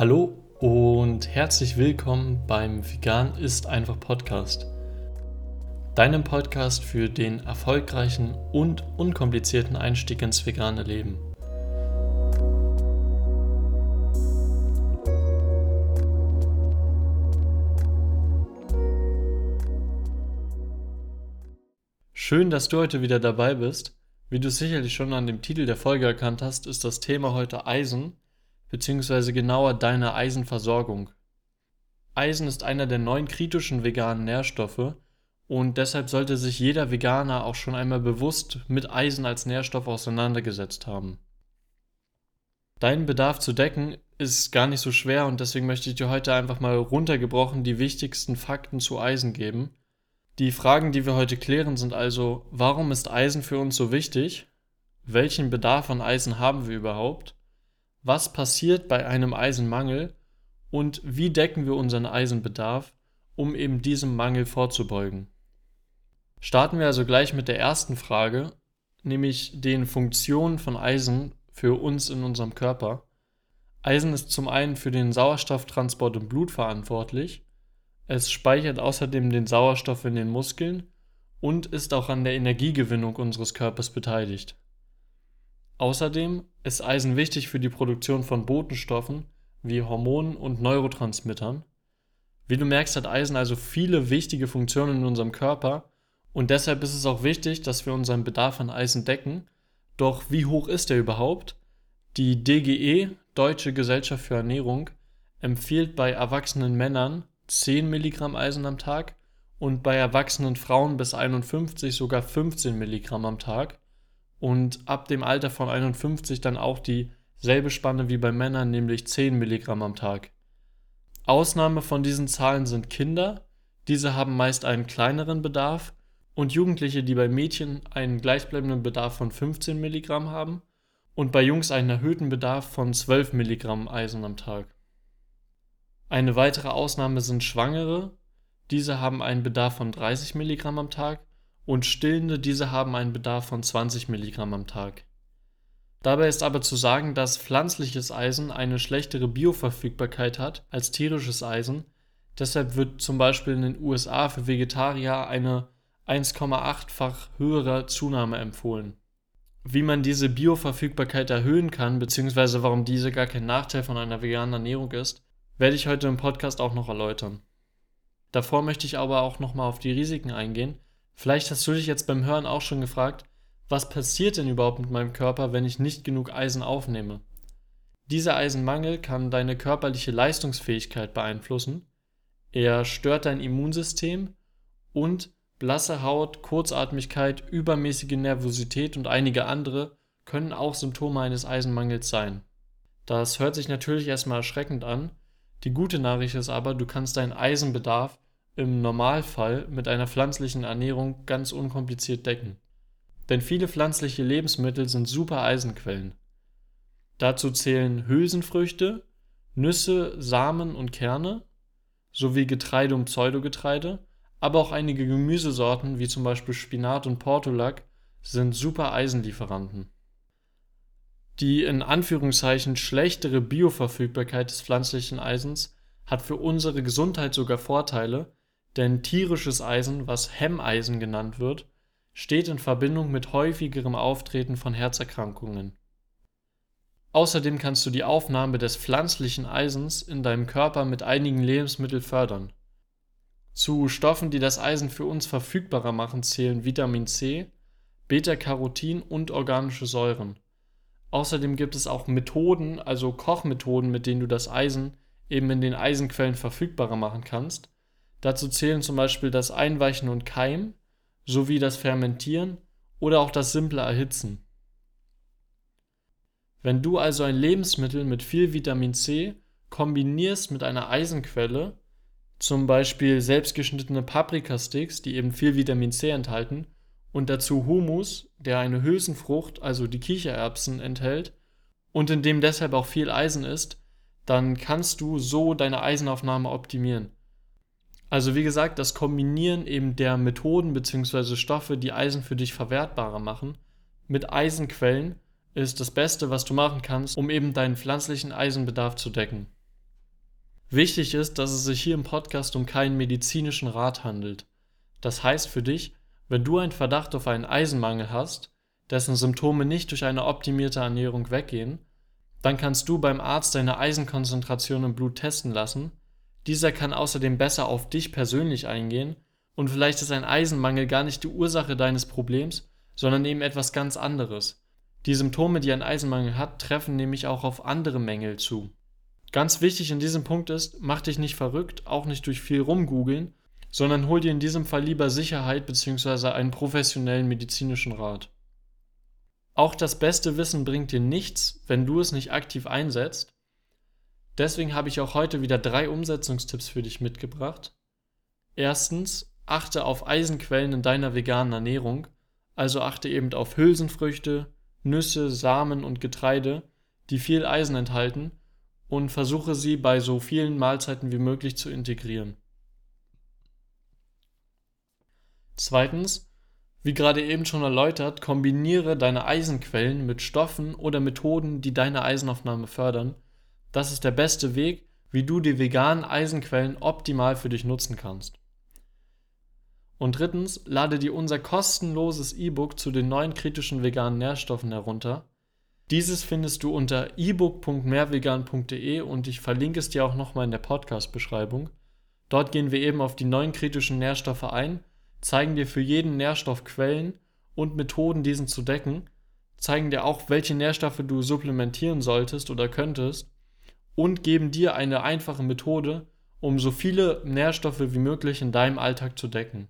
Hallo und herzlich willkommen beim Vegan ist einfach Podcast. Deinem Podcast für den erfolgreichen und unkomplizierten Einstieg ins vegane Leben. Schön, dass du heute wieder dabei bist. Wie du sicherlich schon an dem Titel der Folge erkannt hast, ist das Thema heute Eisen beziehungsweise genauer deine Eisenversorgung. Eisen ist einer der neun kritischen veganen Nährstoffe und deshalb sollte sich jeder Veganer auch schon einmal bewusst mit Eisen als Nährstoff auseinandergesetzt haben. Deinen Bedarf zu decken ist gar nicht so schwer und deswegen möchte ich dir heute einfach mal runtergebrochen die wichtigsten Fakten zu Eisen geben. Die Fragen, die wir heute klären, sind also, warum ist Eisen für uns so wichtig? Welchen Bedarf an Eisen haben wir überhaupt? Was passiert bei einem Eisenmangel und wie decken wir unseren Eisenbedarf, um eben diesem Mangel vorzubeugen. Starten wir also gleich mit der ersten Frage, nämlich den Funktionen von Eisen für uns in unserem Körper. Eisen ist zum einen für den Sauerstofftransport im Blut verantwortlich, es speichert außerdem den Sauerstoff in den Muskeln und ist auch an der Energiegewinnung unseres Körpers beteiligt. Außerdem ist Eisen wichtig für die Produktion von Botenstoffen wie Hormonen und Neurotransmittern. Wie du merkst, hat Eisen also viele wichtige Funktionen in unserem Körper und deshalb ist es auch wichtig, dass wir unseren Bedarf an Eisen decken. Doch wie hoch ist er überhaupt? Die DGE, Deutsche Gesellschaft für Ernährung, empfiehlt bei erwachsenen Männern 10 Milligramm Eisen am Tag und bei erwachsenen Frauen bis 51 sogar 15 Milligramm am Tag und ab dem Alter von 51 dann auch dieselbe Spanne wie bei Männern, nämlich 10 Milligramm am Tag. Ausnahme von diesen Zahlen sind Kinder, diese haben meist einen kleineren Bedarf und Jugendliche, die bei Mädchen einen gleichbleibenden Bedarf von 15 Milligramm haben und bei Jungs einen erhöhten Bedarf von 12 Milligramm Eisen am Tag. Eine weitere Ausnahme sind Schwangere, diese haben einen Bedarf von 30 Milligramm am Tag und Stillende, diese haben einen Bedarf von 20 Milligramm am Tag. Dabei ist aber zu sagen, dass pflanzliches Eisen eine schlechtere Bioverfügbarkeit hat als tierisches Eisen. Deshalb wird zum Beispiel in den USA für Vegetarier eine 1,8-fach höhere Zunahme empfohlen. Wie man diese Bioverfügbarkeit erhöhen kann, beziehungsweise warum diese gar kein Nachteil von einer veganen Ernährung ist, werde ich heute im Podcast auch noch erläutern. Davor möchte ich aber auch nochmal auf die Risiken eingehen, Vielleicht hast du dich jetzt beim Hören auch schon gefragt, was passiert denn überhaupt mit meinem Körper, wenn ich nicht genug Eisen aufnehme? Dieser Eisenmangel kann deine körperliche Leistungsfähigkeit beeinflussen, er stört dein Immunsystem und blasse Haut, Kurzatmigkeit, übermäßige Nervosität und einige andere können auch Symptome eines Eisenmangels sein. Das hört sich natürlich erstmal erschreckend an, die gute Nachricht ist aber, du kannst deinen Eisenbedarf im Normalfall mit einer pflanzlichen Ernährung ganz unkompliziert decken. Denn viele pflanzliche Lebensmittel sind super Eisenquellen. Dazu zählen Hülsenfrüchte, Nüsse, Samen und Kerne sowie Getreide und Pseudogetreide, aber auch einige Gemüsesorten wie zum Beispiel Spinat und Portulak sind super Eisenlieferanten. Die in Anführungszeichen schlechtere Bioverfügbarkeit des pflanzlichen Eisens hat für unsere Gesundheit sogar Vorteile, denn tierisches Eisen, was Hemmeisen genannt wird, steht in Verbindung mit häufigerem Auftreten von Herzerkrankungen. Außerdem kannst du die Aufnahme des pflanzlichen Eisens in deinem Körper mit einigen Lebensmitteln fördern. Zu Stoffen, die das Eisen für uns verfügbarer machen, zählen Vitamin C, Beta-Carotin und organische Säuren. Außerdem gibt es auch Methoden, also Kochmethoden, mit denen du das Eisen eben in den Eisenquellen verfügbarer machen kannst, Dazu zählen zum Beispiel das Einweichen und Keimen sowie das Fermentieren oder auch das simple Erhitzen. Wenn du also ein Lebensmittel mit viel Vitamin C kombinierst mit einer Eisenquelle, zum Beispiel selbstgeschnittene Paprikasticks, die eben viel Vitamin C enthalten, und dazu Humus, der eine Hülsenfrucht, also die Kichererbsen, enthält und in dem deshalb auch viel Eisen ist, dann kannst du so deine Eisenaufnahme optimieren. Also wie gesagt, das Kombinieren eben der Methoden bzw. Stoffe, die Eisen für dich verwertbarer machen, mit Eisenquellen ist das Beste, was du machen kannst, um eben deinen pflanzlichen Eisenbedarf zu decken. Wichtig ist, dass es sich hier im Podcast um keinen medizinischen Rat handelt. Das heißt für dich, wenn du einen Verdacht auf einen Eisenmangel hast, dessen Symptome nicht durch eine optimierte Ernährung weggehen, dann kannst du beim Arzt deine Eisenkonzentration im Blut testen lassen. Dieser kann außerdem besser auf dich persönlich eingehen und vielleicht ist ein Eisenmangel gar nicht die Ursache deines Problems, sondern eben etwas ganz anderes. Die Symptome, die ein Eisenmangel hat, treffen nämlich auch auf andere Mängel zu. Ganz wichtig in diesem Punkt ist, mach dich nicht verrückt, auch nicht durch viel rumgoogeln, sondern hol dir in diesem Fall lieber Sicherheit bzw. einen professionellen medizinischen Rat. Auch das beste Wissen bringt dir nichts, wenn du es nicht aktiv einsetzt. Deswegen habe ich auch heute wieder drei Umsetzungstipps für dich mitgebracht. Erstens, achte auf Eisenquellen in deiner veganen Ernährung, also achte eben auf Hülsenfrüchte, Nüsse, Samen und Getreide, die viel Eisen enthalten, und versuche sie bei so vielen Mahlzeiten wie möglich zu integrieren. Zweitens, wie gerade eben schon erläutert, kombiniere deine Eisenquellen mit Stoffen oder Methoden, die deine Eisenaufnahme fördern. Das ist der beste Weg, wie du die veganen Eisenquellen optimal für dich nutzen kannst. Und drittens, lade dir unser kostenloses E-Book zu den neuen kritischen veganen Nährstoffen herunter. Dieses findest du unter ebook.mehrvegan.de und ich verlinke es dir auch nochmal in der Podcast-Beschreibung. Dort gehen wir eben auf die neuen kritischen Nährstoffe ein zeigen dir für jeden Nährstoff Quellen und Methoden, diesen zu decken, zeigen dir auch, welche Nährstoffe du supplementieren solltest oder könntest und geben dir eine einfache Methode, um so viele Nährstoffe wie möglich in deinem Alltag zu decken.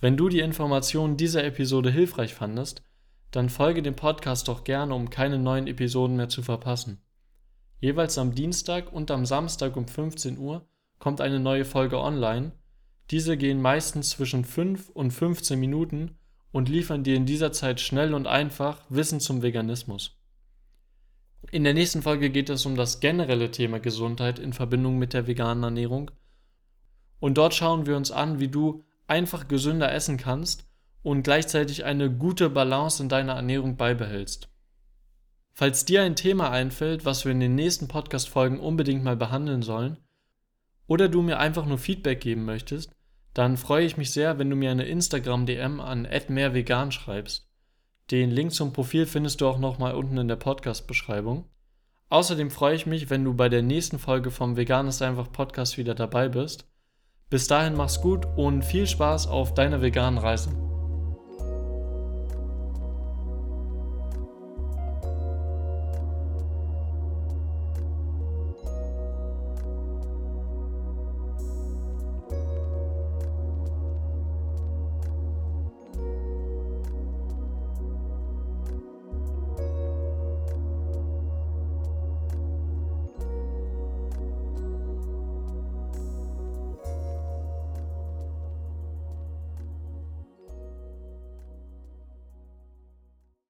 Wenn du die Informationen dieser Episode hilfreich fandest, dann folge dem Podcast doch gerne, um keine neuen Episoden mehr zu verpassen. Jeweils am Dienstag und am Samstag um 15 Uhr kommt eine neue Folge online diese gehen meistens zwischen 5 und 15 Minuten und liefern dir in dieser Zeit schnell und einfach Wissen zum Veganismus. In der nächsten Folge geht es um das generelle Thema Gesundheit in Verbindung mit der veganen Ernährung. Und dort schauen wir uns an, wie du einfach gesünder essen kannst und gleichzeitig eine gute Balance in deiner Ernährung beibehältst. Falls dir ein Thema einfällt, was wir in den nächsten Podcast-Folgen unbedingt mal behandeln sollen, oder du mir einfach nur Feedback geben möchtest, dann freue ich mich sehr, wenn du mir eine Instagram-DM an mehrvegan schreibst. Den Link zum Profil findest du auch nochmal unten in der Podcast-Beschreibung. Außerdem freue ich mich, wenn du bei der nächsten Folge vom Vegan ist einfach Podcast wieder dabei bist. Bis dahin mach's gut und viel Spaß auf deiner veganen Reise.